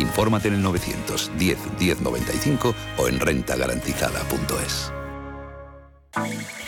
Infórmate en el 910 1095 o en rentagarantizada.es.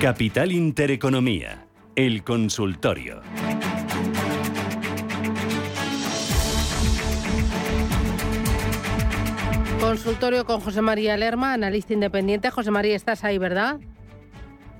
Capital Intereconomía, el consultorio. Consultorio con José María Lerma, analista independiente. José María, estás ahí, ¿verdad?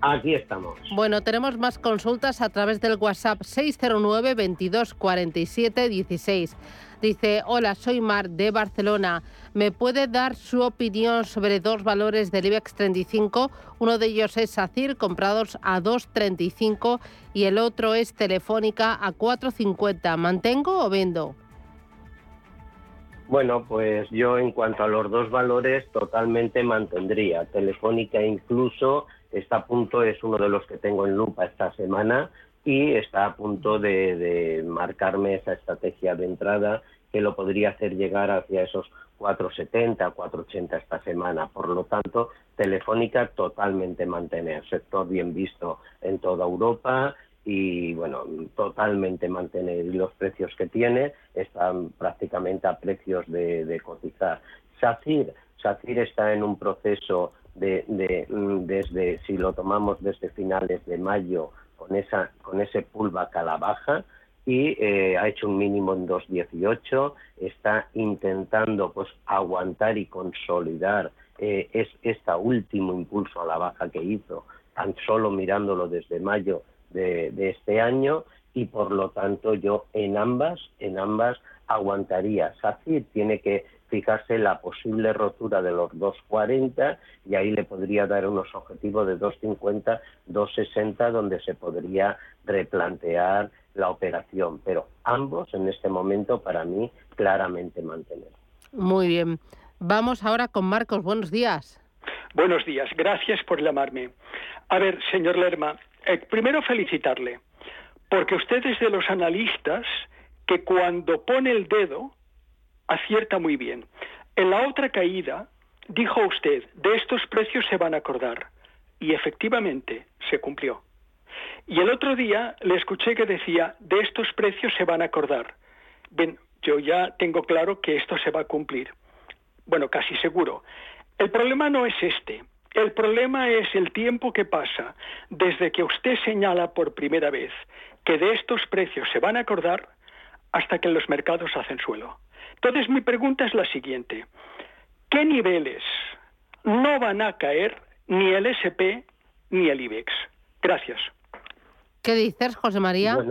Aquí estamos. Bueno, tenemos más consultas a través del WhatsApp 609 22 47 16. Dice, hola, soy Mar de Barcelona. ¿Me puede dar su opinión sobre dos valores del IBEX 35? Uno de ellos es SACIR, comprados a 2,35 y el otro es Telefónica a 4,50. ¿Mantengo o vendo? Bueno, pues yo en cuanto a los dos valores totalmente mantendría. Telefónica incluso está a punto, es uno de los que tengo en lupa esta semana y está a punto de, marcarme esa estrategia de entrada que lo podría hacer llegar hacia esos 470, 480 esta semana. Por lo tanto, Telefónica totalmente mantener, sector bien visto en toda Europa y bueno, totalmente mantener y los precios que tiene están prácticamente a precios de, cotizar. SACIR, SACIR está en un proceso de, de, desde, si lo tomamos desde finales de mayo, con, esa, con ese pullback a la baja y eh, ha hecho un mínimo en 2.18, está intentando pues aguantar y consolidar eh, es, este último impulso a la baja que hizo, tan solo mirándolo desde mayo de, este año y por lo tanto yo en ambas, en ambas aguantaría. SACIR tiene que fijarse la posible rotura de los 2,40 y ahí le podría dar unos objetivos de 2,50, 2,60 donde se podría replantear la operación, pero ambos en este momento para mí claramente mantener. Muy bien. Vamos ahora con Marcos. Buenos días. Buenos días. Gracias por llamarme. A ver, señor Lerma, eh, primero felicitarle, porque usted es de los analistas que cuando pone el dedo acierta muy bien. En la otra caída dijo usted, de estos precios se van a acordar. Y efectivamente se cumplió. Y el otro día le escuché que decía, de estos precios se van a acordar. Bien, yo ya tengo claro que esto se va a cumplir. Bueno, casi seguro. El problema no es este. El problema es el tiempo que pasa desde que usted señala por primera vez que de estos precios se van a acordar hasta que los mercados hacen suelo. Entonces mi pregunta es la siguiente. ¿Qué niveles no van a caer ni el SP ni el IBEX? Gracias. ¿Qué dices, José María?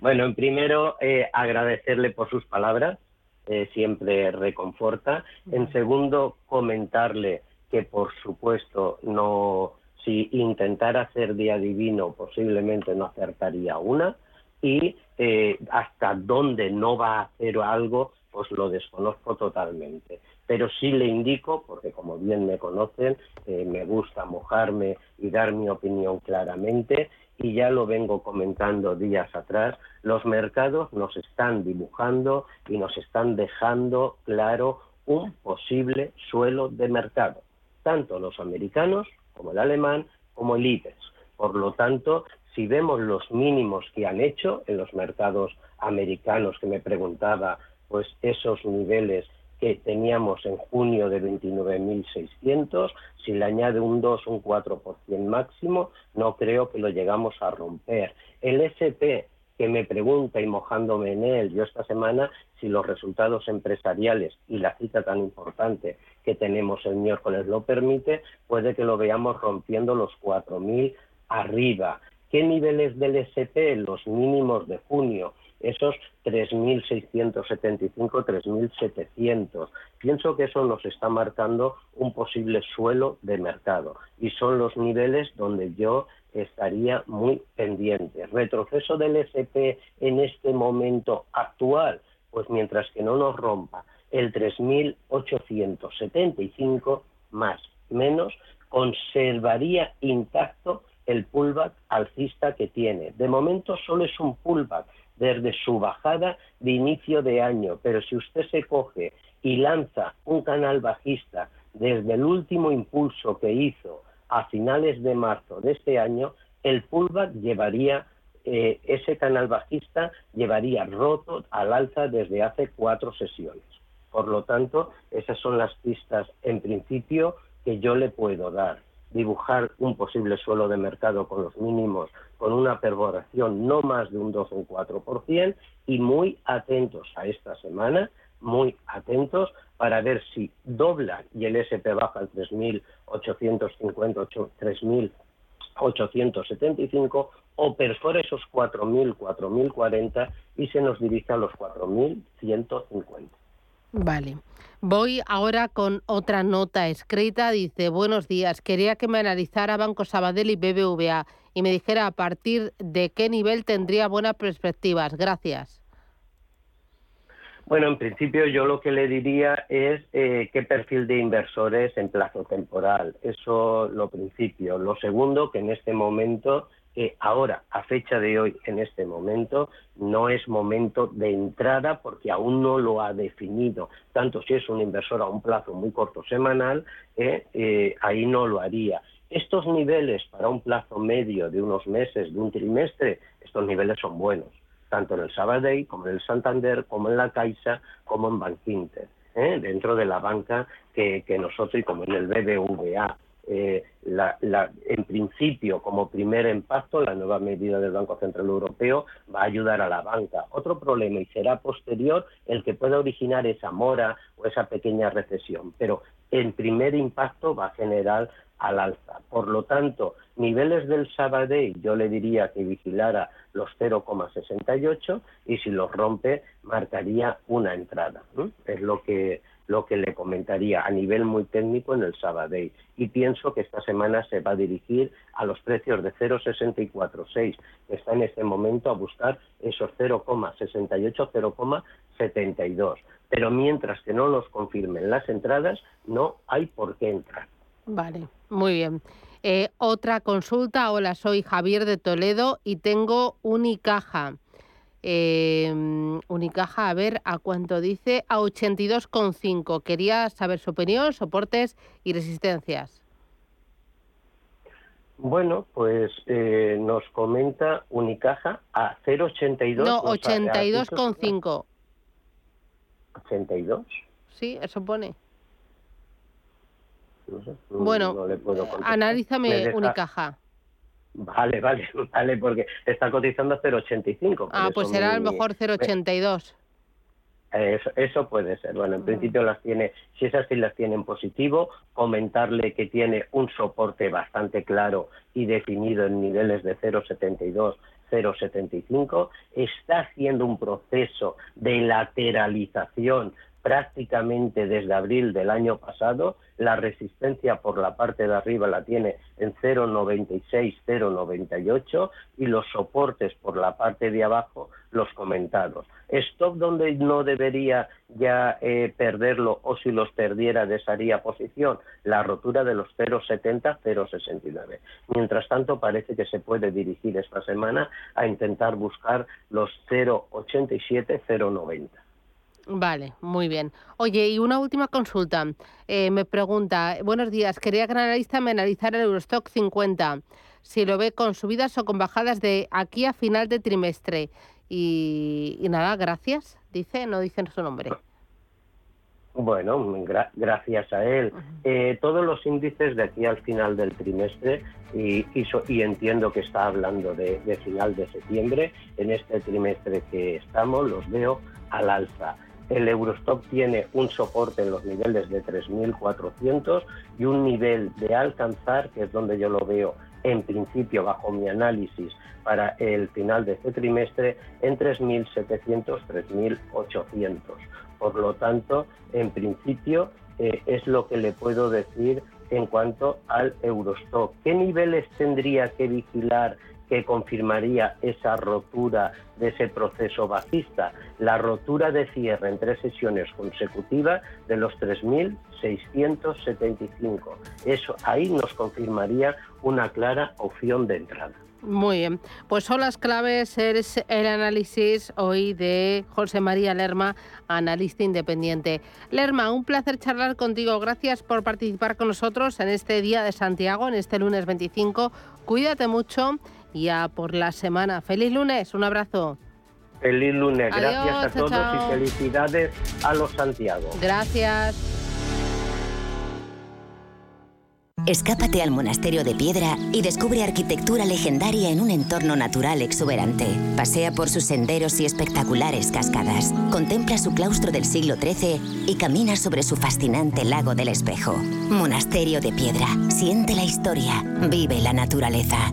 Bueno, en primero eh, agradecerle por sus palabras, eh, siempre reconforta. En segundo, comentarle que por supuesto no, si intentara hacer día divino posiblemente no acertaría una y eh, hasta dónde no va a hacer algo pues lo desconozco totalmente. Pero sí le indico, porque como bien me conocen, eh, me gusta mojarme y dar mi opinión claramente, y ya lo vengo comentando días atrás, los mercados nos están dibujando y nos están dejando claro un posible suelo de mercado, tanto los americanos como el alemán como el IBEX. Por lo tanto, si vemos los mínimos que han hecho en los mercados americanos, que me preguntaba, pues esos niveles que teníamos en junio de 29.600, si le añade un 2, un 4% máximo, no creo que lo llegamos a romper. El SP que me pregunta y mojándome en él, yo esta semana, si los resultados empresariales y la cita tan importante que tenemos el miércoles lo permite, puede que lo veamos rompiendo los 4.000 arriba. ¿Qué niveles del SP? Los mínimos de junio esos 3.675, 3.700. Pienso que eso nos está marcando un posible suelo de mercado y son los niveles donde yo estaría muy pendiente. Retroceso del SP en este momento actual, pues mientras que no nos rompa el 3.875 más menos, conservaría intacto el pullback alcista que tiene. De momento solo es un pullback desde su bajada de inicio de año, pero si usted se coge y lanza un canal bajista desde el último impulso que hizo a finales de marzo de este año, el pullback llevaría, eh, ese canal bajista llevaría roto al alza desde hace cuatro sesiones. Por lo tanto, esas son las pistas en principio que yo le puedo dar. Dibujar un posible suelo de mercado con los mínimos, con una perforación no más de un 2 o un 4%, y muy atentos a esta semana, muy atentos para ver si dobla y el SP baja al 3.850, 3.875 o perfora esos 4.000, 4.040 y se nos dirige a los 4.150. Vale. Voy ahora con otra nota escrita. Dice, buenos días, quería que me analizara Banco Sabadell y BBVA y me dijera a partir de qué nivel tendría buenas perspectivas. Gracias. Bueno, en principio yo lo que le diría es eh, qué perfil de inversores en plazo temporal. Eso lo principio. Lo segundo, que en este momento que ahora, a fecha de hoy, en este momento, no es momento de entrada porque aún no lo ha definido. Tanto si es un inversor a un plazo muy corto semanal, eh, eh, ahí no lo haría. Estos niveles para un plazo medio de unos meses, de un trimestre, estos niveles son buenos, tanto en el Sabadell como en el Santander, como en la Caixa, como en Bankinter, ¿eh? dentro de la banca que, que nosotros y como en el BBVA. Eh, en principio, como primer impacto, la nueva medida del Banco Central Europeo va a ayudar a la banca. Otro problema, y será posterior, el que pueda originar esa mora o esa pequeña recesión, pero el primer impacto va a generar al alza. Por lo tanto, niveles del Sabadell yo le diría que vigilara los 0,68 y si los rompe marcaría una entrada. Es lo que lo que le comentaría a nivel muy técnico en el Sabadell. Y pienso que esta semana se va a dirigir a los precios de 0,646, que está en este momento a buscar esos 0,68, 0,72. Pero mientras que no nos confirmen las entradas, no hay por qué entrar. Vale, muy bien. Eh, otra consulta. Hola, soy Javier de Toledo y tengo Unicaja. Eh, Unicaja, a ver a cuánto dice, a 82,5. Quería saber su opinión, soportes y resistencias. Bueno, pues eh, nos comenta Unicaja a 0,82. No, 82,5. ¿82? Sí, eso pone. bueno, analízame Unicaja. Vale, vale, vale, porque está cotizando 0,85. Ah, pues será a lo mejor 0,82. Eso, eso puede ser. Bueno, en mm. principio las tiene, si esas sí las tiene en positivo, comentarle que tiene un soporte bastante claro y definido en niveles de 0,72, 0,75. Está haciendo un proceso de lateralización prácticamente desde abril del año pasado. La resistencia por la parte de arriba la tiene en 0,96, 0,98 y los soportes por la parte de abajo los comentados. Stop donde no debería ya eh, perderlo o si los perdiera desharía posición, la rotura de los 0,70, 0,69. Mientras tanto parece que se puede dirigir esta semana a intentar buscar los 0,87, 0,90. Vale, muy bien. Oye, y una última consulta. Eh, me pregunta, buenos días, quería que el analista me analizara el Eurostock 50, si lo ve con subidas o con bajadas de aquí a final de trimestre. Y, nada, gracias, dice, no dicen su nombre. Bueno, gracias a él. Eh, todos los índices de aquí al final del trimestre, y, y, entiendo que está hablando de, de final de septiembre, en este trimestre que estamos, los veo al alza. El Eurostock tiene un soporte en los niveles de 3.400 y un nivel de alcanzar, que es donde yo lo veo en principio, bajo mi análisis, para el final de este trimestre en 3.700, 3.800. Por lo tanto, en principio, eh, es lo que le puedo decir en cuanto al Eurostock. ¿Qué niveles tendría que vigilar que confirmaría esa rotura de ese proceso bajista, la rotura de cierre en tres sesiones consecutivas de los 3.675. Eso ahí nos confirmaría una clara opción de entrada. Muy bien, pues son las claves, es el análisis hoy de José María Lerma, analista independiente. Lerma, un placer charlar contigo, gracias por participar con nosotros en este Día de Santiago, en este lunes 25. Cuídate mucho ya por la semana. Feliz lunes, un abrazo. Feliz lunes, gracias a todos y felicidades a los Santiago. Gracias. Escápate al monasterio de piedra y descubre arquitectura legendaria en un entorno natural exuberante. Pasea por sus senderos y espectaculares cascadas. Contempla su claustro del siglo XIII y camina sobre su fascinante lago del espejo. Monasterio de piedra. Siente la historia. Vive la naturaleza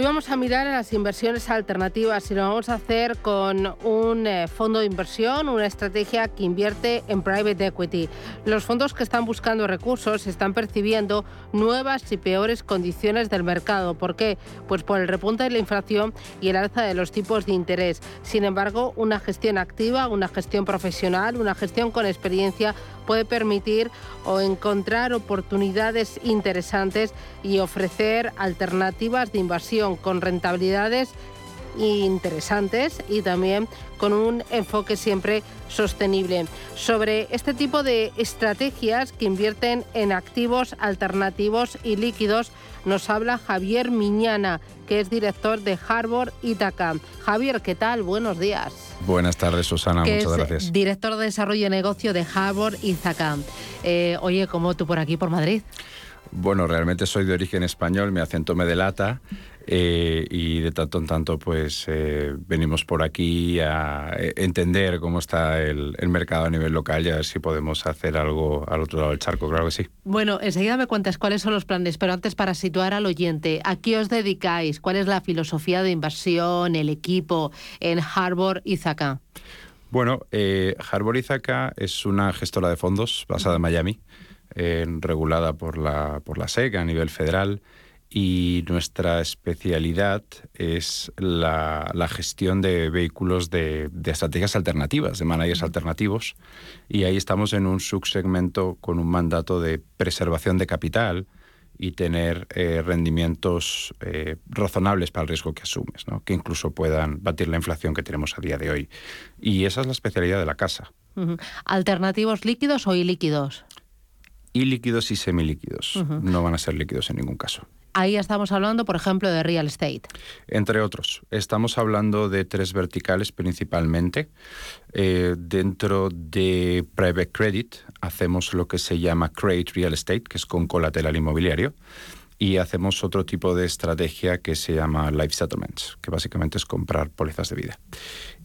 Hoy vamos a mirar las inversiones alternativas y lo vamos a hacer con un eh, fondo de inversión, una estrategia que invierte en private equity. Los fondos que están buscando recursos están percibiendo nuevas y peores condiciones del mercado. ¿Por qué? Pues por el repunte de la inflación y el alza de los tipos de interés. Sin embargo, una gestión activa, una gestión profesional, una gestión con experiencia puede permitir o encontrar oportunidades interesantes y ofrecer alternativas de inversión con rentabilidades interesantes y también con un enfoque siempre sostenible. Sobre este tipo de estrategias que invierten en activos alternativos y líquidos, nos habla Javier Miñana, que es director de Harbor Itaca. Javier, ¿qué tal? Buenos días. Buenas tardes, Susana. Muchas gracias. Director de Desarrollo de Negocio de Harbor Itaca. Eh, oye, ¿cómo tú por aquí, por Madrid? Bueno, realmente soy de origen español, mi acento me delata. Eh, y de tanto en tanto pues eh, venimos por aquí a eh, entender cómo está el, mercado a nivel local y a ver si podemos hacer algo al otro lado del charco, claro que sí. Bueno, enseguida me cuentas cuáles son los planes, pero antes para situar al oyente, ¿a qué os dedicáis? ¿Cuál es la filosofía de inversión, el equipo en Harbor Izaka? Bueno, Harbor Izaka es una gestora de fondos basada en Miami, regulada por la, por la SEC a nivel federal y nuestra especialidad es la, gestión de vehículos de, estrategias alternativas, de managers alternativos. Y ahí estamos en un subsegmento con un mandato de preservación de capital y tener eh, rendimientos eh, razonables para el riesgo que asumes, ¿no? que incluso puedan batir la inflación que tenemos a día de hoy. Y esa es la especialidad de la casa. ¿Alternativos líquidos o ilíquidos? Y líquidos y semilíquidos. No van a ser líquidos en ningún caso. Ahí estamos hablando, por ejemplo, de real estate. Entre otros, estamos hablando de tres verticales principalmente. Eh, dentro de private credit hacemos lo que se llama create real estate, que es con colateral inmobiliario, y hacemos otro tipo de estrategia que se llama life settlements, que básicamente es comprar pólizas de vida.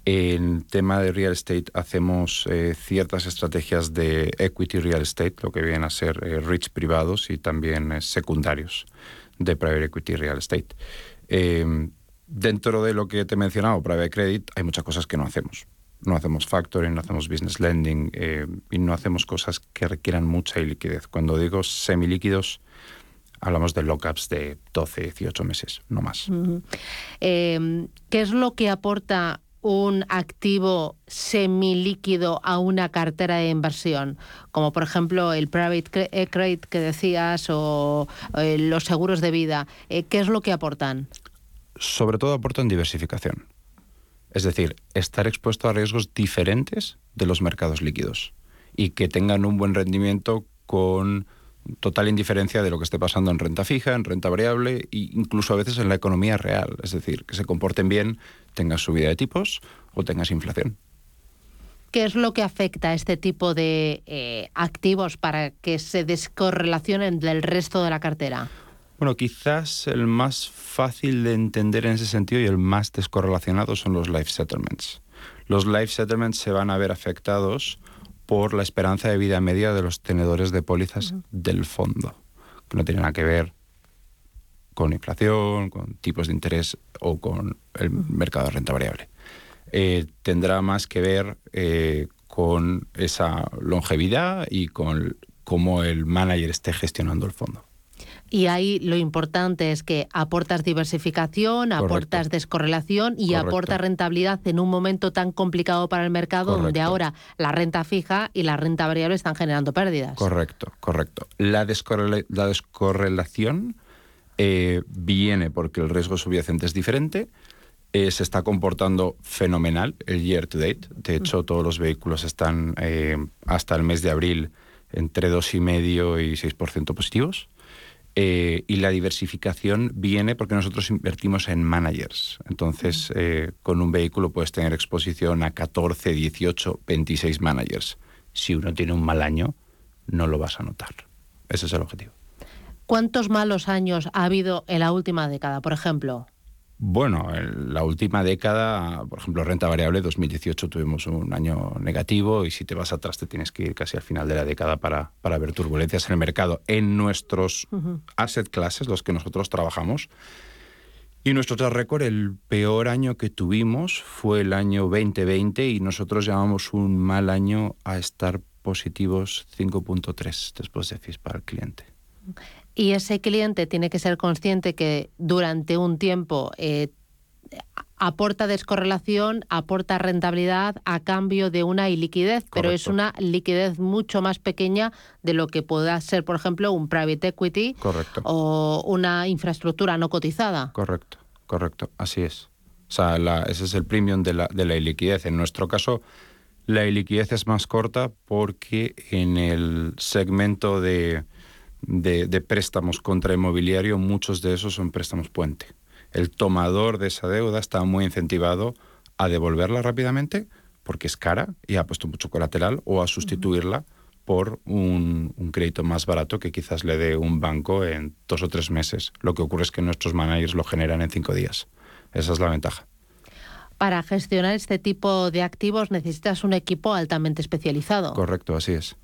En tema de real estate hacemos eh, ciertas estrategias de equity real estate, lo que vienen a ser eh, REITs privados y también secundarios de private equity real estate. Em, dentro de lo que te he mencionado, private credit, hay muchas cosas que no hacemos. No hacemos factoring, no hacemos business lending em, y no hacemos cosas que requieran mucha liquidez. Cuando digo semilíquidos, hablamos de lockups de 12, 18 meses, no más. Em, ¿Qué es lo que aporta un activo semilíquido a una cartera de inversión, como por ejemplo el private eh, credit que decías o eh, los seguros de vida, eh, ¿qué es lo que aportan? Sobre todo aportan diversificación. Es decir, estar expuesto a riesgos diferentes de los mercados líquidos y que tengan un buen rendimiento con total indiferencia de lo que esté pasando en renta fija, en renta variable e incluso a veces en la economía real. Es decir, que se comporten bien, tengas subida de tipos o tengas inflación. ¿Qué es lo que afecta a este tipo de eh, activos para que se descorrelacionen del resto de la cartera? Bueno, quizás el más fácil de entender en ese sentido y el más descorrelacionado son los life settlements. Los life settlements se van a ver afectados por la esperanza de vida media de los tenedores de pólizas del fondo, que no tiene nada que ver con inflación, con tipos de interés o con el mercado de renta variable. Eh, tendrá más que ver eh, con esa longevidad y con cómo el manager esté gestionando el fondo. Y ahí lo importante es que aportas diversificación, aportas descorrelación y aportas rentabilidad en un momento tan complicado para el mercado donde ahora la renta fija y la renta variable están generando pérdidas. Correcto, correcto. La, descorrelación eh, viene porque el riesgo subyacente es diferente. Eh, se está comportando fenomenal el year to date. De hecho, todos los vehículos están eh, hasta el mes de abril entre 2,5 y 6% positivos. Eh, y la diversificación viene porque nosotros invertimos en managers. Entonces, eh, con un vehículo puedes tener exposición a 14, 18, 26 managers. Si uno tiene un mal año, no lo vas a notar. Ese es el objetivo. ¿Cuántos malos años ha habido en la última década, por ejemplo? Bueno, en la última década, por ejemplo, renta variable, 2018 tuvimos un año negativo y si te vas atrás te tienes que ir casi al final de la década para, para ver turbulencias en el mercado. En nuestros asset classes, los que nosotros trabajamos, y nuestro track record, el peor año que tuvimos fue el año 2020 y nosotros llamamos un mal año a estar positivos 5.3 después de FIS para el cliente. Y ese cliente tiene que ser consciente que durante un tiempo eh, aporta descorrelación, aporta rentabilidad a cambio de una iliquidez, pero es una liquidez mucho más pequeña de lo que pueda ser, por ejemplo, un private equity o una infraestructura no cotizada. Correcto, correcto, así es. O sea, ese es el premium de la, de la iliquidez. En nuestro caso, la iliquidez es más corta porque en el segmento de de, préstamos contra inmobiliario, muchos de esos son préstamos puente. El tomador de esa deuda está muy incentivado a devolverla rápidamente porque es cara y ha puesto mucho colateral o a sustituirla por un, crédito más barato que quizás le dé un banco en dos o tres meses. Lo que ocurre es que nuestros managers lo generan en cinco días. Esa es la ventaja. Para gestionar este tipo de activos necesitas un equipo altamente especializado. Correcto, así es.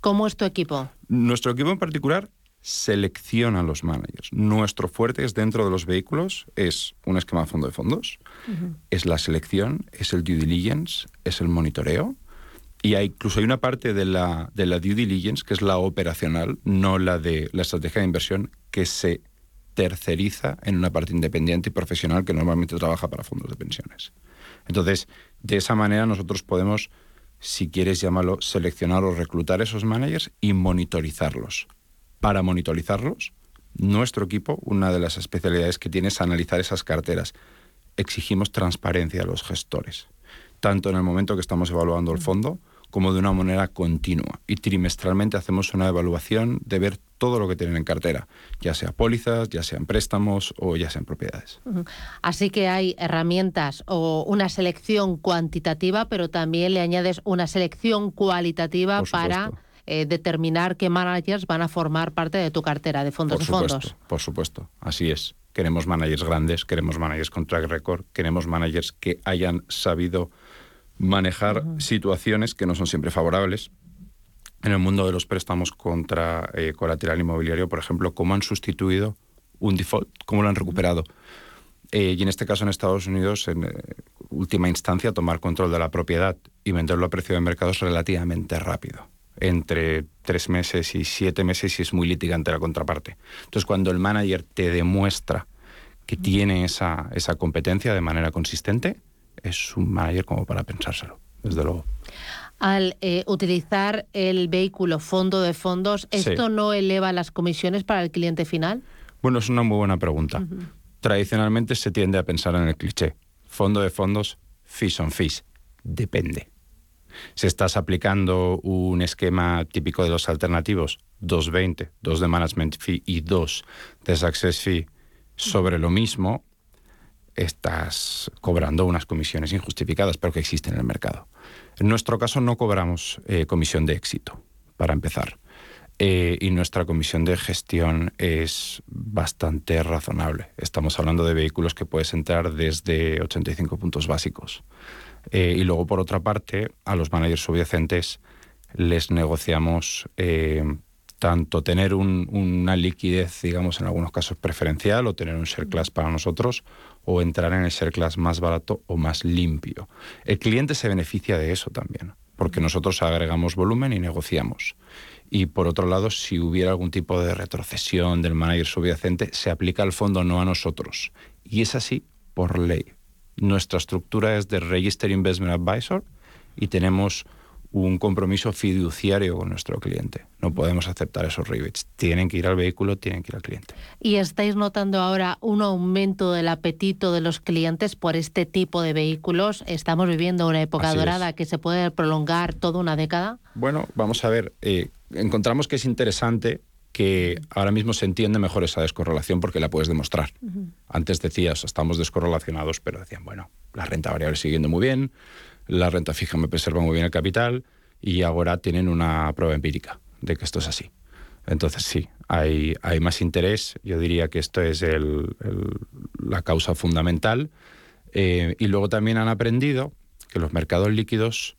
¿Cómo es tu equipo? Nuestro equipo en particular selecciona a los managers. Nuestro fuerte es dentro de los vehículos, es un esquema de fondo de fondos, es la selección, es el due diligence, es el monitoreo. Y hay, incluso hay una parte de la, de la due diligence, que es la operacional, no la de la estrategia de inversión, que se terceriza en una parte independiente y profesional que normalmente trabaja para fondos de pensiones. Entonces, de esa manera nosotros podemos si quieres llamarlo, seleccionar o reclutar esos managers y monitorizarlos. Para monitorizarlos, nuestro equipo, una de las especialidades que tiene es analizar esas carteras. Exigimos transparencia a los gestores, tanto en el momento que estamos evaluando el fondo como de una manera continua. Y trimestralmente hacemos una evaluación de ver todo lo que tienen en cartera, ya sea pólizas, ya sean préstamos o ya sean propiedades. Así que hay herramientas o una selección cuantitativa, pero también le añades una selección cualitativa para eh, determinar qué managers van a formar parte de tu cartera de fondos por de fondos. Por supuesto, así es. Queremos managers grandes, queremos managers con track record, queremos managers que hayan sabido manejar situaciones que no son siempre favorables. En el mundo de los préstamos contra eh, colateral inmobiliario, por ejemplo, cómo han sustituido un default, cómo lo han recuperado. Eh, y en este caso en Estados Unidos, en eh, última instancia, tomar control de la propiedad y venderlo a precio de mercado es relativamente rápido. Entre tres meses y siete meses y es muy litigante la contraparte. Entonces, cuando el manager te demuestra que tiene esa, esa competencia de manera consistente, es un manager como para pensárselo, desde luego. Al eh, utilizar el vehículo fondo de fondos, ¿esto no eleva las comisiones para el cliente final? Bueno, es una muy buena pregunta. Tradicionalmente se tiende a pensar en el cliché. Fondo de fondos, fees on fees. Depende. Si estás aplicando un esquema típico de los alternativos, 220, 2 de management fee y 2 de success fee sobre lo mismo, estás cobrando unas comisiones injustificadas, pero que existen en el mercado. En nuestro caso no cobramos eh, comisión de éxito, para empezar. Eh, y nuestra comisión de gestión es bastante razonable. Estamos hablando de vehículos que puedes entrar desde 85 puntos básicos. Eh, y luego, por otra parte, a los managers subyacentes les negociamos tanto tener una liquidez, digamos, en algunos casos preferencial o tener un share class para nosotros o entrar en el share más barato o más limpio. El cliente se beneficia de eso también, porque nosotros agregamos volumen y negociamos. Y por otro lado, si hubiera algún tipo de retrocesión del manager subyacente, se aplica al fondo, no a nosotros. Y es así por ley. Nuestra estructura es de Register Investment Advisor y tenemos un compromiso fiduciario con nuestro cliente. No podemos aceptar esos rebates. Tienen que ir al vehículo, tienen que ir al cliente. ¿Y estáis notando ahora un aumento del apetito de los clientes por este tipo de vehículos? ¿Estamos viviendo una época dorada que se puede prolongar toda una década? Bueno, vamos a ver. Eh, encontramos que es interesante que ahora mismo se entiende mejor esa descorrelación porque la puedes demostrar. Antes decías, estamos descorrelacionados, pero decían, bueno, la renta variable siguiendo muy bien, la renta fija me preserva muy bien el capital y ahora tienen una prueba empírica de que esto es así. Entonces sí, hay, hay más interés, yo diría que esto es la causa fundamental. Eh, y luego también han aprendido que los mercados líquidos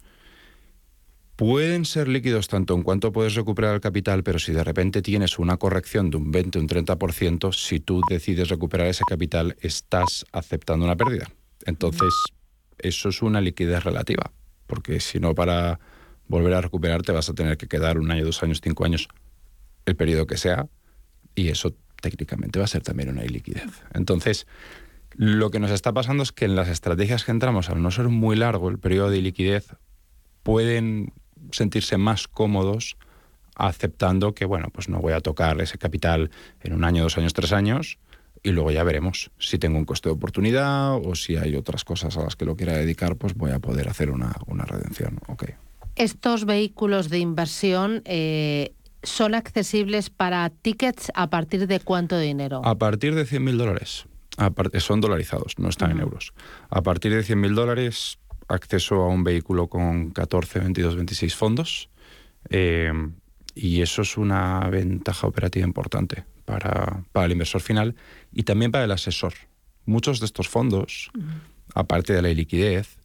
pueden ser líquidos tanto en cuanto puedes recuperar el capital, pero si de repente tienes una corrección de un 20 o un 30%, si tú decides recuperar ese capital, estás aceptando una pérdida. Entonces, eso es una liquidez relativa, porque si no para volver a recuperarte vas a tener que quedar un año, dos años, cinco años, el periodo que sea, y eso técnicamente va a ser también una iliquidez. Entonces, lo que nos está pasando es que en las estrategias que entramos, al no ser muy largo el periodo de liquidez, pueden sentirse más cómodos aceptando que, bueno, pues no voy a tocar ese capital en un año, dos años, tres años, y luego ya veremos si tengo un coste de oportunidad o si hay otras cosas a las que lo quiera dedicar, pues voy a poder hacer una, redención. Okay. Estos vehículos de inversión eh, son accesibles para tickets a partir de cuánto dinero? A partir de 100.000 dólares. Son dolarizados, no están en euros. A partir de 100.000 dólares, acceso a un vehículo con 14, 22, 26 fondos. Eh, y eso es una ventaja operativa importante para, el inversor final y también para el asesor. Muchos de estos fondos, aparte de la liquidez,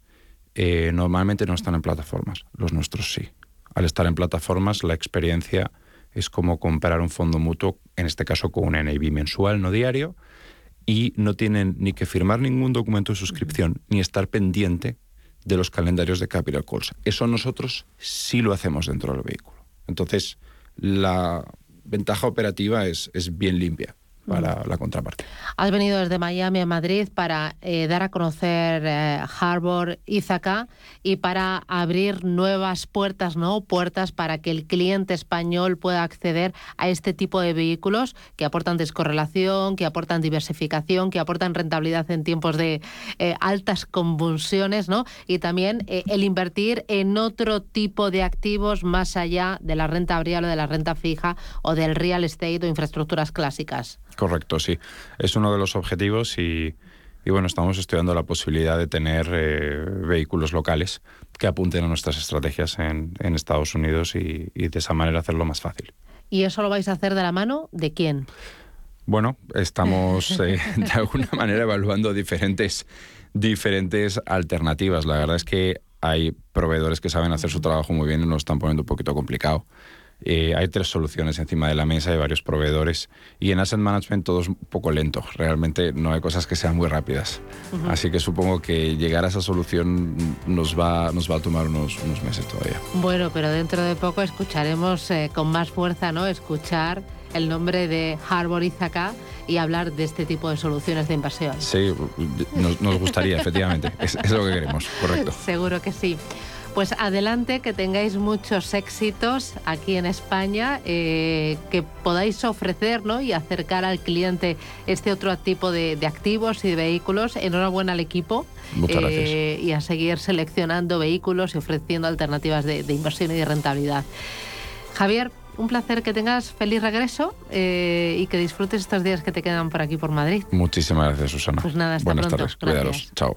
eh, normalmente no están en plataformas. Los nuestros sí. Al estar en plataformas, la experiencia es como comprar un fondo mutuo, en este caso con un NAV mensual, no diario, y no tienen ni que firmar ningún documento de suscripción, ni estar pendiente de los calendarios de capital calls. Eso nosotros sí lo hacemos dentro del vehículo. Entonces, la ventaja operativa es, es bien limpia para la contraparte. Has venido desde Miami a Madrid para eh, dar a conocer eh, Harbor Ithaca y para abrir nuevas puertas, ¿no? Puertas para que el cliente español pueda acceder a este tipo de vehículos que aportan descorrelación, que aportan diversificación, que aportan rentabilidad en tiempos de eh, altas convulsiones, ¿no? Y también el invertir en otro tipo de activos más allá de la renta variable, de la renta fija o del real estate o infraestructuras clásicas. Correcto, sí. Es uno de los objetivos y, bueno, estamos estudiando la posibilidad de tener eh, vehículos locales que apunten a nuestras estrategias en, Estados Unidos y, de esa manera hacerlo más fácil. ¿Y eso lo vais a hacer de la mano de quién? Bueno, estamos eh, de alguna manera evaluando diferentes, diferentes alternativas. La verdad es que hay proveedores que saben hacer su trabajo muy bien y nos están poniendo un poquito complicado. Eh, hay tres soluciones encima de la mesa, hay varios proveedores y en Asset Management todo es un poco lento. Realmente no hay cosas que sean muy rápidas. Así que supongo que llegar a esa solución nos va, nos va a tomar unos, unos meses todavía. Bueno, pero dentro de poco escucharemos eh, con más fuerza, ¿no? Escuchar el nombre de Harbor Izaka y hablar de este tipo de soluciones de inversión. Sí, nos, gustaría, efectivamente. Es, es lo que queremos, correcto. Seguro que sí. Pues adelante, que tengáis muchos éxitos aquí en España, eh, que podáis ofrecer y acercar al cliente este otro tipo de, activos y de vehículos. Enhorabuena al equipo. Muchas eh, Y a seguir seleccionando vehículos y ofreciendo alternativas de, inversión y de rentabilidad. Javier, un placer que tengas feliz regreso eh, y que disfrutes estos días que te quedan por aquí por Madrid. Muchísimas gracias, Susana. Pues nada, hasta Buenas tardes. Cuídalos. Chao.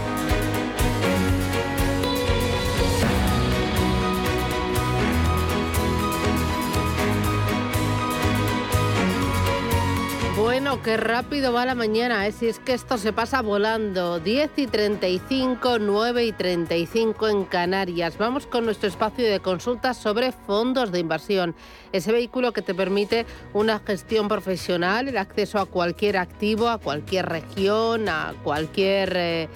Bueno, qué rápido va la mañana, ¿eh? si es que esto se pasa volando. 10 y 35, 9 y 35 en Canarias. Vamos con nuestro espacio de consultas sobre fondos de inversión. Ese vehículo que te permite una gestión profesional, el acceso a cualquier activo, a cualquier región, a cualquier... Eh,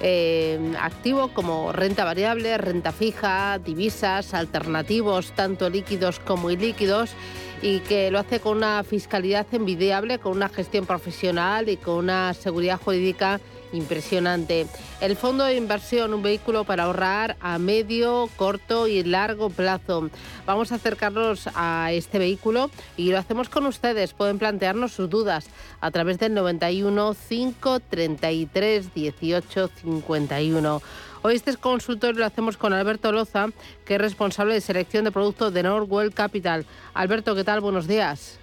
eh, activo como renta variable, renta fija, divisas, alternativos, tanto líquidos como ilíquidos y que lo hace con una fiscalidad envidiable, con una gestión profesional y con una seguridad jurídica impresionante. El fondo de inversión, un vehículo para ahorrar a medio, corto y largo plazo. Vamos a acercarnos a este vehículo y lo hacemos con ustedes. Pueden plantearnos sus dudas a través del 91 533 18 51. Hoy este consultorio lo hacemos con Alberto Loza, que es responsable de selección de productos de Norwell Capital. Alberto, ¿qué tal? Buenos días.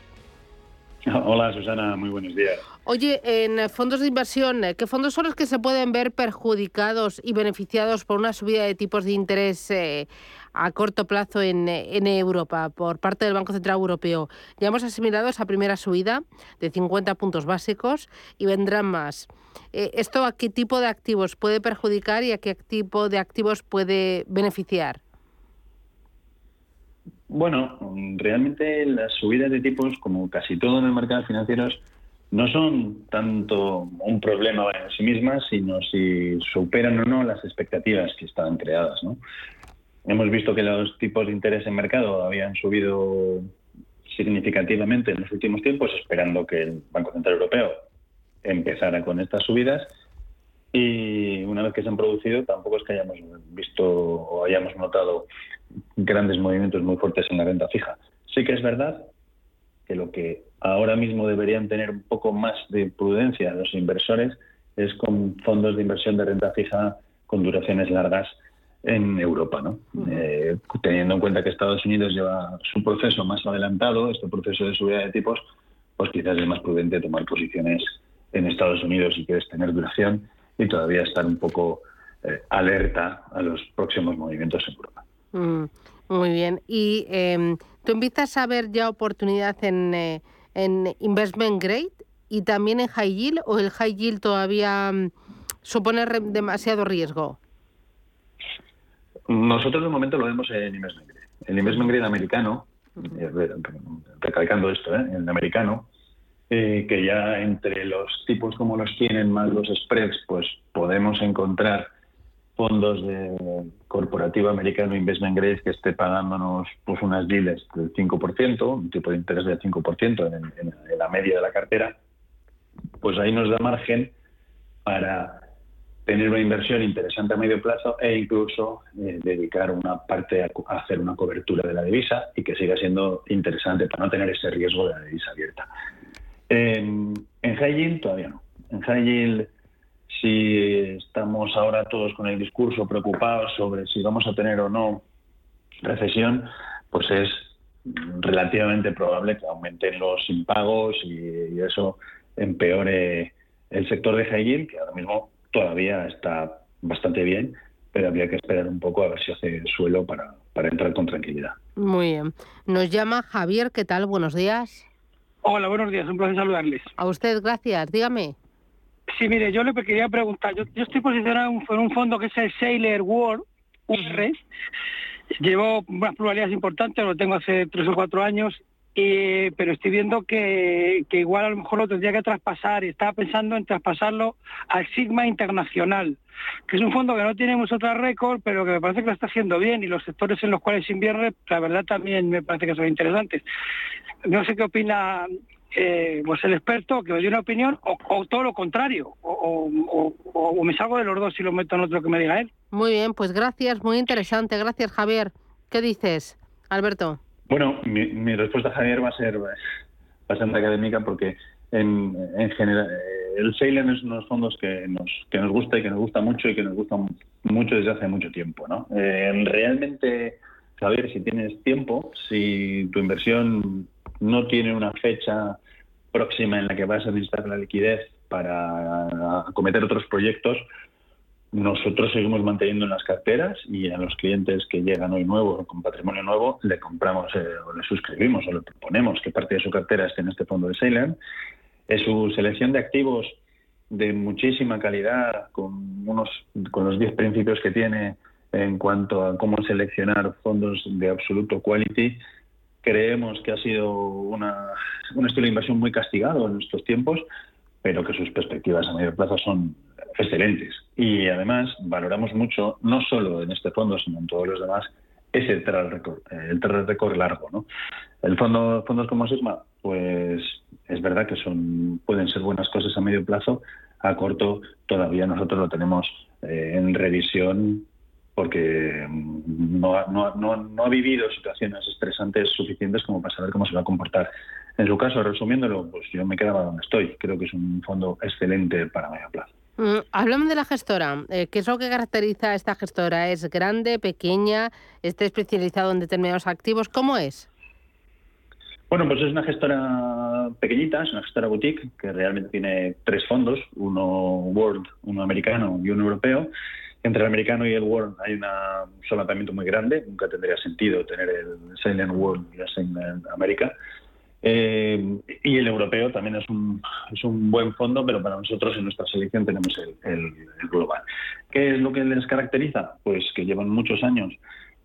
Hola Susana, muy buenos días. Oye, en fondos de inversión, ¿qué fondos son los que se pueden ver perjudicados y beneficiados por una subida de tipos de interés eh, a corto plazo en, Europa por parte del Banco Central Europeo? Ya hemos asimilado esa primera subida de 50 puntos básicos y vendrán más. Eh, ¿Esto a qué tipo de activos puede perjudicar y a qué tipo de activos puede beneficiar? Bueno, realmente las subidas de tipos, como casi todo en el mercado financiero, no son tanto un problema en sí mismas, sino si superan o no las expectativas que estaban creadas. ¿no? Hemos visto que los tipos de interés en mercado habían subido significativamente en los últimos tiempos, esperando que el Banco Central Europeo empezara con estas subidas. Y una vez que se han producido, tampoco es que hayamos visto o hayamos notado grandes movimientos muy fuertes en la renta fija. Sí que es verdad que lo que ahora mismo deberían tener un poco más de prudencia los inversores es con fondos de inversión de renta fija con duraciones largas en Europa, ¿no? Eh, teniendo en cuenta que Estados Unidos lleva su proceso más adelantado, este proceso de subida de tipos, pues quizás es más prudente tomar posiciones en Estados Unidos si quieres tener duración y todavía estar un poco eh, alerta a los próximos movimientos en Europa. Mm, muy bien. ¿Y em, tú empiezas a ver ya oportunidad en, eh, en investment grade y también en high yield o el high yield todavía mm, supone demasiado riesgo? Nosotros de momento lo vemos en investment grade. El investment grade americano, eh, recalcando esto, ¿eh? el americano, eh, que ya entre los tipos como los tienen más los spreads, pues podemos encontrar fondos de corporativo americano investment grade que esté pagándonos pues unas yields del 5%, un tipo de interés del 5% en, en, la media de la cartera, pues ahí nos da margen para tener una inversión interesante a medio plazo e incluso eh, dedicar una parte a, hacer una cobertura de la divisa y que siga siendo interesante para no tener ese riesgo de la divisa abierta. En, en todavía no. En high si estamos ahora todos con el discurso preocupados sobre si vamos a tener o no recesión, pues es relativamente probable que aumenten los impagos y, eso empeore el sector de high que ahora mismo todavía está bastante bien, pero habría que esperar un poco a ver si hace suelo para entrar con tranquilidad. Muy bien. Nos llama Javier, ¿qué tal? Buenos días. Hola, buenos días, un placer saludarles. A usted, gracias. Dígame. Sí, mire, yo le quería preguntar, yo, estoy posicionado en un, fondo que es el Sailor World, UR. Llevo unas probabilidades importantes, lo tengo hace tres o cuatro años, pero estoy viendo que, igual a lo mejor lo tendría que traspasar y estaba pensando en traspasarlo al Sigma Internacional, que es un fondo que no tiene mucho otro récord, pero que me parece que lo está haciendo bien y los sectores en los cuales invierte, la verdad también me parece que son interesantes. No sé qué opina eh, pues el experto que me dé una opinión o, todo lo contrario, o, me salgo de los dos y lo meto en otro que me diga él. Muy bien, pues gracias, muy interesante. Gracias, Javier. ¿Qué dices, Alberto? Bueno, mi, respuesta, Javier, va a ser bastante académica porque en, general eh, el Sailen es unos fondos que nos, que nos gusta y que nos gusta mucho y que nos gusta mucho desde hace mucho tiempo. ¿no? Eh, realmente, Javier, si tienes tiempo, si tu inversión no tiene una fecha próxima en la que vas a necesitar la liquidez para acometer otros proyectos, nosotros seguimos manteniendo en las carteras y a los clientes que llegan hoy nuevos con patrimonio nuevo le compramos eh, o le suscribimos o le proponemos que parte de su cartera esté en este fondo de Ceylan. Es su selección de activos de muchísima calidad con unos con los 10 principios que tiene en cuanto a cómo seleccionar fondos de absoluto quality Creemos que ha sido una, un estilo de inversión muy castigado en estos tiempos, pero que sus perspectivas a medio plazo son excelentes. Y además valoramos mucho, no solo en este fondo, sino en todos los demás, ese track record, el track record largo. ¿no? El fondo, fondos como Sigma, pues es verdad que son pueden ser buenas cosas a medio plazo, a corto todavía nosotros lo tenemos eh, en revisión porque mm, no, ha vivido situaciones estresantes suficientes como para saber cómo se va a comportar. En su caso, resumiéndolo, pues yo me quedaba donde estoy. Creo que es un fondo excelente para medio plazo. Mm, hablamos de la gestora. Eh, ¿Qué es lo que caracteriza a esta gestora? ¿Es grande, pequeña? ¿Está especializado en determinados activos? ¿Cómo es? Bueno, pues es una gestora pequeñita, es una gestora boutique que realmente tiene tres fondos, uno World, uno americano y uno europeo. Entre el americano y el World hay un solapamiento muy grande, nunca tendría sentido tener el Silent World y el Silent America. Eh, y el europeo también es un, es un buen fondo, pero para nosotros en nuestra selección tenemos el, el, global. ¿Qué es lo que les caracteriza? Pues que llevan muchos años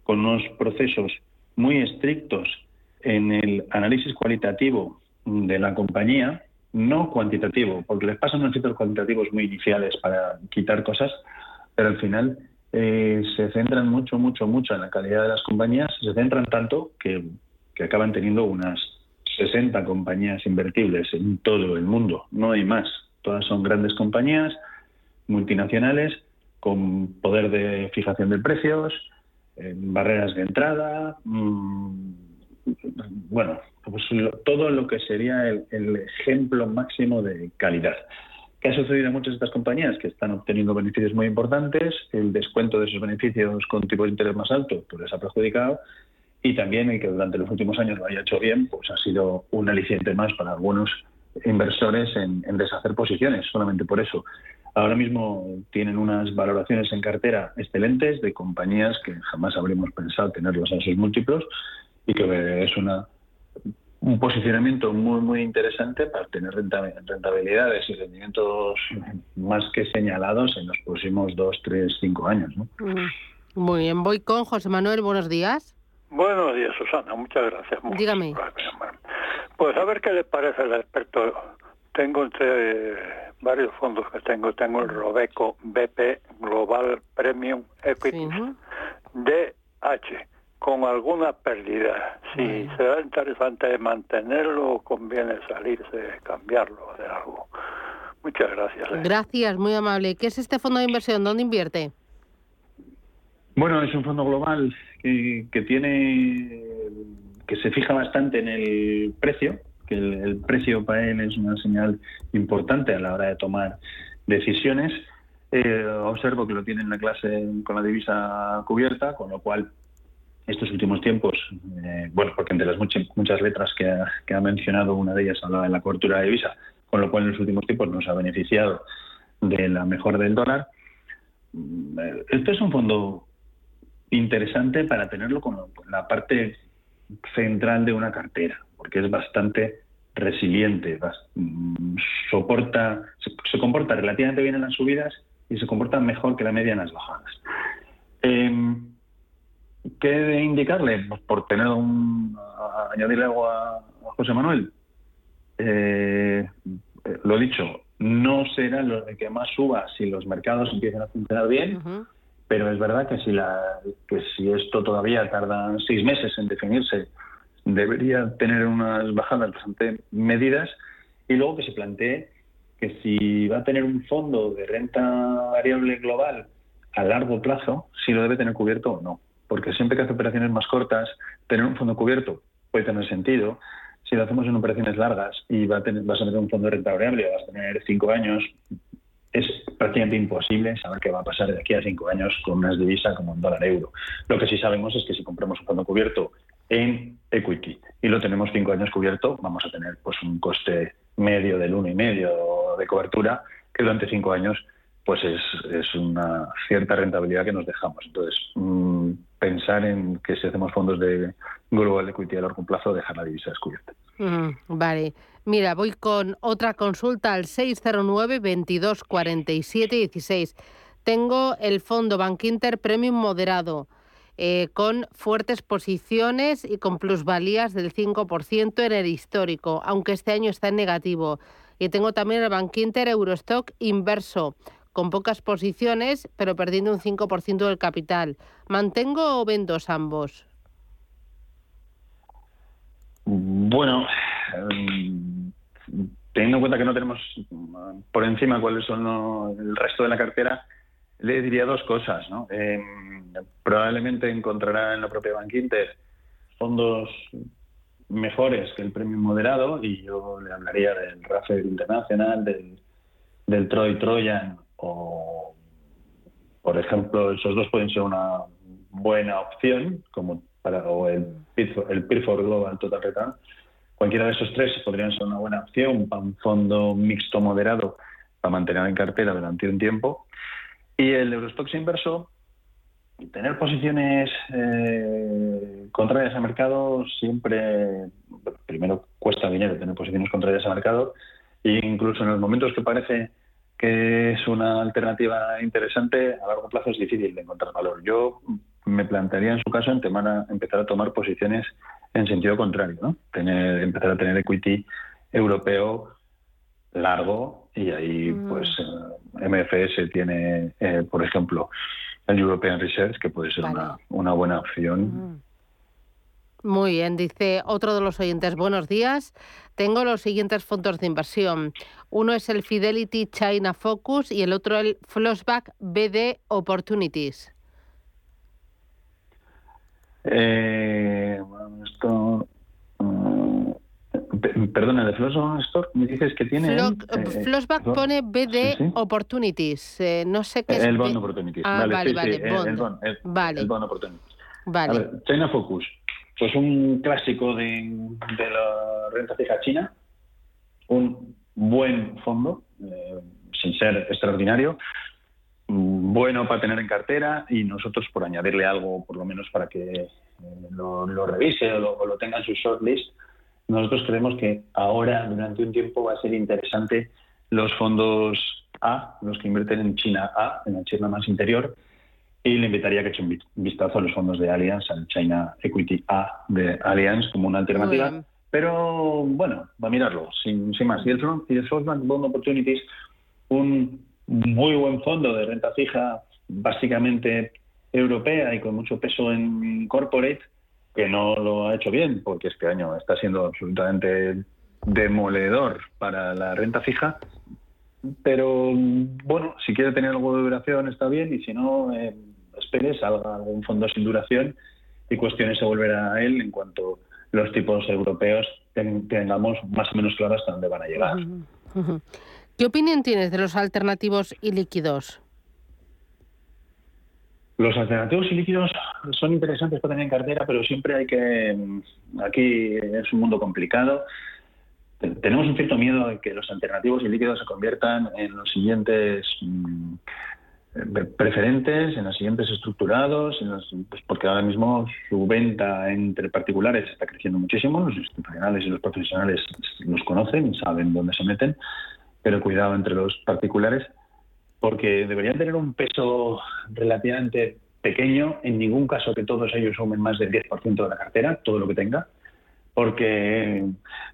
con unos procesos muy estrictos en el análisis cualitativo de la compañía, no cuantitativo, porque les pasan unos filtros cuantitativos muy iniciales para quitar cosas, pero al final eh, se centran mucho, mucho, mucho en la calidad de las compañías, se centran tanto que, que acaban teniendo unas 60 compañías invertibles en todo el mundo, no hay más. Todas son grandes compañías multinacionales con poder de fijación de precios, barreras de entrada, mm, bueno, pues todo lo que sería el, ejemplo máximo de calidad. ¿Qué ha sucedido en muchas de estas compañías? Que están obteniendo beneficios muy importantes, el descuento de esos beneficios con tipo de interés más alto pues les ha perjudicado y también el que durante los últimos años lo haya hecho bien, pues ha sido un aliciente más para algunos inversores en, deshacer posiciones, solamente por eso. Ahora mismo tienen unas valoraciones en cartera excelentes de compañías que jamás habríamos pensado tenerlos a esos múltiplos y que es una un posicionamiento muy muy interesante para tener rentabilidades y rendimientos más que señalados en los próximos dos, tres, cinco años. ¿no? Mm. Muy bien, voy con José Manuel, buenos días. Buenos días, Susana, muchas gracias. Dígame. Pues a ver qué le parece el experto. Tengo entre varios fondos que tengo, tengo el Robeco BP Global Premium Equity DH con alguna pérdida. Si será interesante mantenerlo o conviene salirse, cambiarlo, de algo. Muchas gracias. ¿eh? Gracias, muy amable. ¿Qué es este fondo de inversión? ¿Dónde invierte? Bueno, es un fondo global que, que tiene que se fija bastante en el precio, que el, precio para él es una señal importante a la hora de tomar decisiones. Eh, observo que lo tiene en la clase con la divisa cubierta, con lo cual estos últimos tiempos, eh, bueno, porque entre las muchas, muchas letras que ha, mencionado, una de ellas hablaba de la cobertura de divisa, con lo cual en los últimos tiempos nos ha beneficiado de la mejora del dólar. Este es un fondo interesante para tenerlo con la parte central de una cartera, porque es bastante resiliente, mm, soporta, se, comporta relativamente bien en las subidas y se comporta mejor que la media en las bajadas. Em, ¿Qué de indicarle? Pues por tener un. añadirle algo a, José Manuel. Eh, lo dicho, no será lo que más suba si los mercados empiezan a funcionar bien, pero es verdad que si, la, que si esto todavía tarda seis meses en definirse, debería tener unas bajadas bastante medidas y luego que se plantee que si va a tener un fondo de renta variable global a largo plazo, si lo debe tener cubierto o no porque siempre que hace operaciones más cortas, tener un fondo cubierto puede tener sentido. Si lo hacemos en operaciones largas y va a tener, vas a tener un fondo de renta variable, vas a tener cinco años, es prácticamente imposible saber qué va a pasar de aquí a cinco años con unas divisas como un dólar euro. Lo que sí sabemos es que si compramos un fondo cubierto en equity y lo tenemos cinco años cubierto, vamos a tener pues un coste medio del uno y medio de cobertura que durante cinco años pues es, es una cierta rentabilidad que nos dejamos. Entonces, mm, pensar en que si hacemos fondos de global equity a largo plazo, dejar la divisa descubierta. Mm, vale. Mira, voy con otra consulta al 609 22 47 16. Tengo el fondo Bank Inter Premium moderado. Eh, con fuertes posiciones y con plusvalías del 5% en el histórico, aunque este año está en negativo. Y tengo también el Bank Inter Eurostock inverso, con pocas posiciones, pero perdiendo un 5% del capital. ¿Mantengo o vendo ambos? Bueno, em, teniendo en cuenta que no tenemos por encima cuáles son el resto de la cartera, le diría dos cosas. ¿no? Em, probablemente encontrará en la propia Bank fondos mejores que el premio moderado y yo le hablaría del Rafael Internacional, del, del Troy Troyan o, por ejemplo, esos dos pueden ser una buena opción, como para o el, el Global Total Return, Cualquiera de esos tres podrían ser una buena opción para un fondo mixto moderado para mantener en cartera durante un tiempo. Y el Eurostox inverso, tener posiciones eh, contrarias al mercado siempre, primero cuesta dinero tener posiciones contrarias al mercado, e incluso en los momentos que parece que es una alternativa interesante, a largo plazo es difícil de encontrar valor. Yo me plantearía en su caso en empezar a tomar posiciones en sentido contrario, ¿no? Tener, empezar a tener equity europeo largo y ahí mm. pues eh, MFS tiene, eh, por ejemplo, el European Research, que puede ser una, una, buena opción. Mm. Muy bien, dice otro de los oyentes, buenos días. Tengo los siguientes fondos de inversión. Uno es el Fidelity China Focus y el otro el Flashback BD Opportunities. Eh, esto, mm, perdona, de Flashback Store, me dices que tiene. Eh, Flashback pone BD Opportunities. Eh, no sé qué es. El Bond Opportunities. Ah, vale, vale. El, bond, el, vale. el Bond Opportunities. Vale. A ver, China Focus. Pues un clásico de, la renta fija china. Un buen fondo, eh, sin ser extraordinario bueno para tener en cartera y nosotros por añadirle algo, por lo menos para que eh, lo, revise o lo, tenga en su shortlist, nosotros creemos que ahora, durante un tiempo, va a ser interesante los fondos A, los que invierten en China A, en la China más interior, y le invitaría a que eche un vistazo a los fondos de Allianz, al China Equity A de Allianz como una alternativa. Pero bueno, va a mirarlo, sin, más. Y el, y el SoftBank Bond Opportunities, un muy buen fondo de renta fija, básicamente europea y con mucho peso en corporate, que no lo ha hecho bien, porque este año está siendo absolutamente demoledor para la renta fija. Pero bueno, si quiere tener algo de duración está bien y si no, eh, espere, salga algún fondo sin duración y cuestiones se volverá a él en cuanto los tipos europeos tengamos más o menos claro hasta dónde van a llegar. ¿Qué opinión tienes de los alternativos y líquidos? Los alternativos y líquidos son interesantes para tener en cartera, pero siempre hay que... Mm, aquí es un mundo complicado. Tenemos un cierto miedo de que los alternativos y líquidos se conviertan en los siguientes mm, preferentes, en los siguientes estructurados, pues porque ahora mismo su venta entre particulares está creciendo muchísimo, los institucionales y los profesionales los conocen y saben dónde se meten, pero cuidado entre los particulares, porque deberían tener un peso relativamente pequeño, en ningún caso que todos ellos sumen más del 10% de la cartera, todo lo que tenga, porque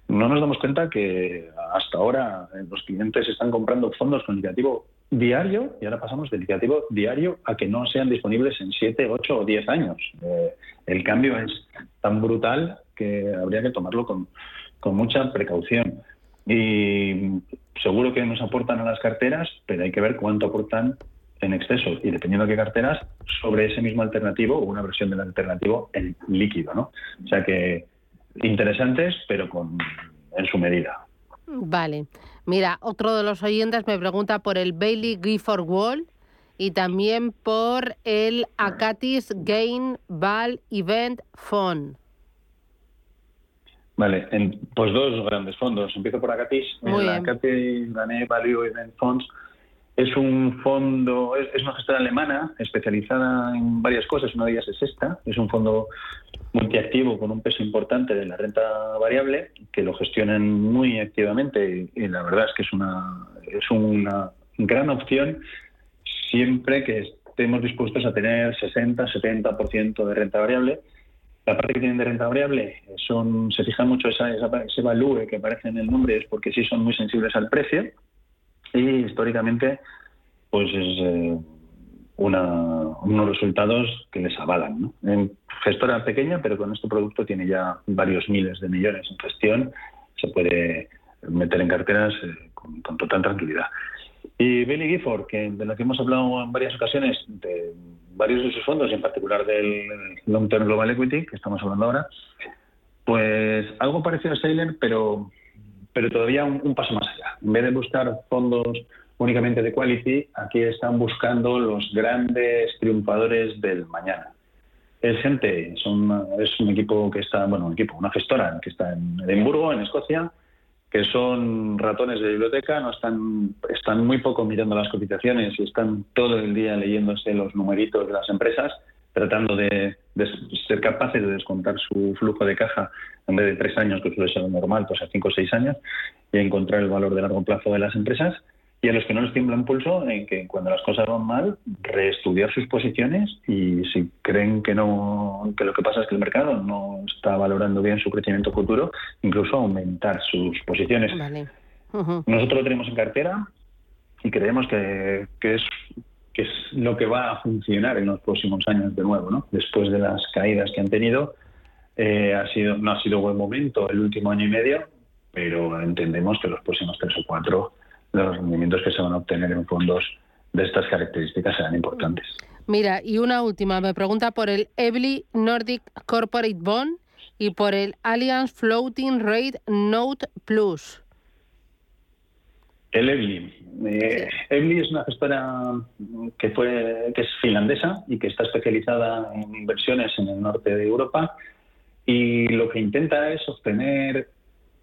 no nos damos cuenta que hasta ahora los clientes están comprando fondos con indicativo diario y ahora pasamos del indicativo diario a que no sean disponibles en 7, 8 o 10 años. Eh, el cambio es tan brutal que habría que tomarlo con, con mucha precaución. Y seguro que nos aportan a las carteras, pero hay que ver cuánto aportan en exceso y dependiendo de qué carteras, sobre ese mismo alternativo o una versión del alternativo en líquido, ¿no? O sea que interesantes, pero con en su medida. Vale. Mira, otro de los oyentes me pregunta por el Bailey Gifford Wall y también por el Acatis Gain Val Event Fund. Vale, en, pues dos grandes fondos. Empiezo por Acatis. Muy Acatis Value Event Funds es un fondo, es, una gestora alemana especializada en varias cosas. Una de ellas es esta. Es un fondo multiactivo con un peso importante de la renta variable que lo gestionan muy activamente y, la verdad es que es una, es una gran opción siempre que estemos dispuestos a tener 60-70% de renta variable la parte que tienen de renta variable son, se fija mucho esa, ese value que aparece en el nombre, es porque sí son muy sensibles al precio y históricamente pues es eh, unos resultados que les avalan. ¿no? Gestora pequeña, pero con este producto tiene ya varios miles de millones en gestión, se puede meter en carteras eh, con, con, total tranquilidad. Y Billy Gifford, que, de la que hemos hablado en varias ocasiones, de, varios de sus fondos, en particular del Long Term Global Equity, que estamos hablando ahora, pues algo parecido a Sailor, pero, pero todavía un, paso más allá. En vez de buscar fondos únicamente de quality, aquí están buscando los grandes triunfadores del mañana. es gente, son, es un equipo que está, bueno, un equipo, una gestora que está en Edimburgo, en Escocia, que son ratones de biblioteca, no están, están muy poco mirando las cotizaciones y están todo el día leyéndose los numeritos de las empresas, tratando de, ser capaces de descontar su flujo de caja en vez de tres años, que suele ser lo normal, pues a cinco o seis años, y encontrar el valor de largo plazo de las empresas. Y a los que no les tiembla un pulso en que cuando las cosas van mal, reestudiar sus posiciones y si creen que no que lo que pasa es que el mercado no está valorando bien su crecimiento futuro, incluso aumentar sus posiciones. Nosotros lo tenemos en cartera y creemos que, que, es que es lo que va a funcionar en los próximos años de nuevo, ¿no? Después de las caídas que han tenido, eh, ha sido no ha sido buen momento el último año y medio, pero entendemos que los próximos tres o cuatro los rendimientos que se van a obtener en fondos de estas características serán importantes. Mira, y una última, me pregunta por el Evely Nordic Corporate Bond y por el Allianz Floating Rate Note Plus. El Evely. Eh, es una gestora que, fue, que es finlandesa y que está especializada en inversiones en el norte de Europa y lo que intenta es obtener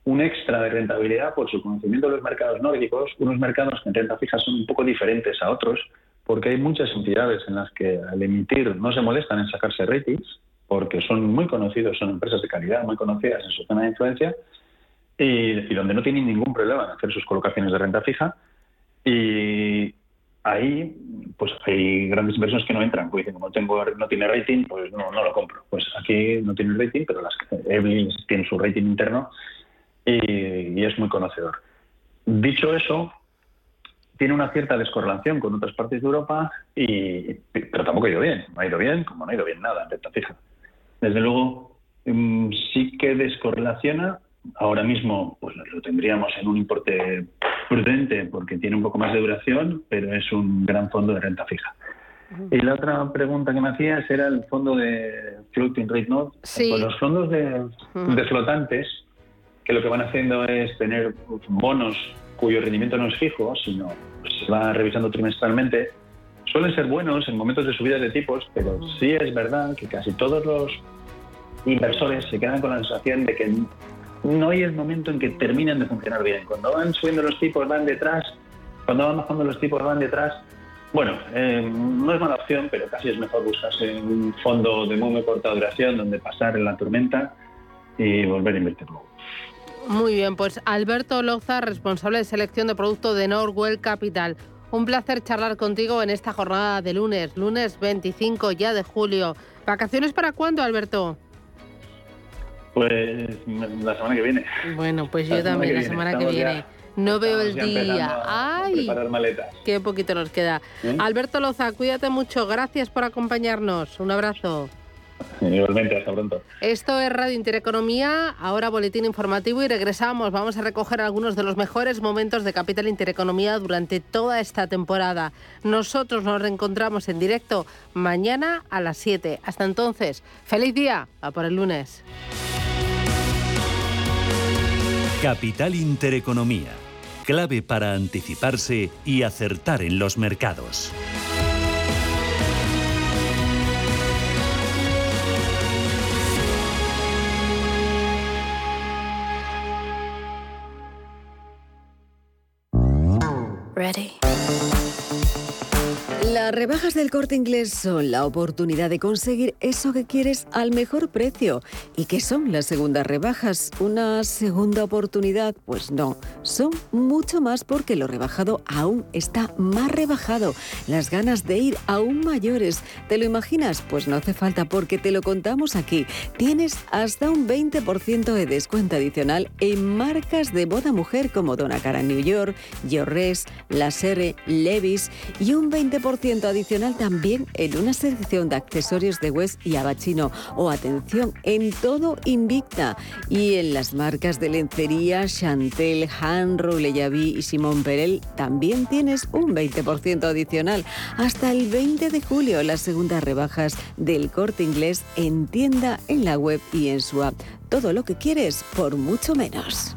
un extra de rentabilidad por su conocimiento de los mercados nórdicos, unos mercados que en renta fija son un poco diferentes a otros, porque hay muchas entidades en las que al emitir no se molestan en sacarse ratings, porque son muy conocidos, son empresas de calidad muy conocidas en su zona de influencia, y, donde no tienen ningún problema en hacer sus colocaciones de renta fija. Y ahí pues hay grandes inversiones que no entran, porque dicen, como tengo, no tiene rating, pues no, no lo compro. Pues aquí no tiene rating, pero las Evelyn tienen su rating interno y, es muy conocedor. Dicho eso, tiene una cierta descorrelación con otras partes de Europa, y, pero tampoco ha ido bien. No ha ido bien, como no ha ido bien nada en renta fija. Desde luego, mm, sí que descorrelaciona. Ahora mismo pues lo tendríamos en un importe prudente porque tiene un poco más de duración, pero es un gran fondo de renta fija. Y la otra pregunta que me hacías era el fondo de Floating Rate Note. Sí. Pues los fondos de, de flotantes que lo que van haciendo es tener bonos cuyo rendimiento no es fijo, sino se va revisando trimestralmente, suelen ser buenos en momentos de subida de tipos, pero sí es verdad que casi todos los inversores se quedan con la sensación de que no hay el momento en que terminan de funcionar bien. Cuando van subiendo los tipos van detrás, cuando van bajando los tipos van detrás. Bueno, eh, no es mala opción, pero casi es mejor buscarse un fondo de muy, muy corta duración donde pasar en la tormenta y volver a invertirlo. Muy bien, pues Alberto Loza, responsable de selección de producto de Norwell Capital. Un placer charlar contigo en esta jornada de lunes, lunes 25 ya de julio. ¿Vacaciones para cuándo, Alberto? Pues la semana que viene. Bueno, pues yo también, la semana que viene. no veo el día. ¡Ay! Qué poquito nos queda. ¿Eh? Alberto Loza, cuídate mucho. Gracias por acompañarnos. Un abrazo. Igualmente, hasta pronto. Esto es Radio Intereconomía, ahora boletín informativo y regresamos. Vamos a recoger algunos de los mejores momentos de Capital Intereconomía durante toda esta temporada. Nosotros nos reencontramos en directo mañana a las 7. Hasta entonces, feliz día, a por el lunes. Capital Intereconomía, clave para anticiparse y acertar en los mercados. Rebajas del corte inglés son la oportunidad de conseguir eso que quieres al mejor precio. ¿Y qué son las segundas rebajas? ¿Una segunda oportunidad? Pues no, son mucho más porque lo rebajado aún está más rebajado. Las ganas de ir aún mayores. ¿Te lo imaginas? Pues no hace falta porque te lo contamos aquí. Tienes hasta un 20% de descuento adicional en marcas de boda mujer como Dona Cara New York, Yorres, La Serre, Levis y un 20% adicional también en una selección de accesorios de West y Abachino. O atención, en todo Invicta y en las marcas de lencería Chantel, Hanro, Leyaví y Simón Perel también tienes un 20% adicional. Hasta el 20 de julio las segundas rebajas del corte inglés en tienda, en la web y en su app. Todo lo que quieres por mucho menos.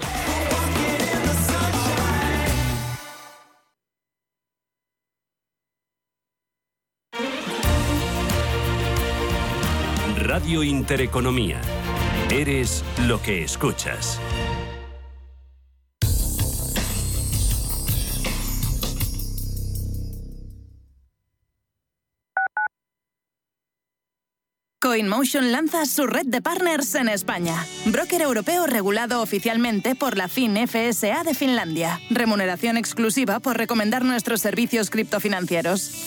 Intereconomía. Eres lo que escuchas. CoinMotion lanza su red de partners en España. Broker europeo regulado oficialmente por la FIN-FSA de Finlandia. Remuneración exclusiva por recomendar nuestros servicios criptofinancieros.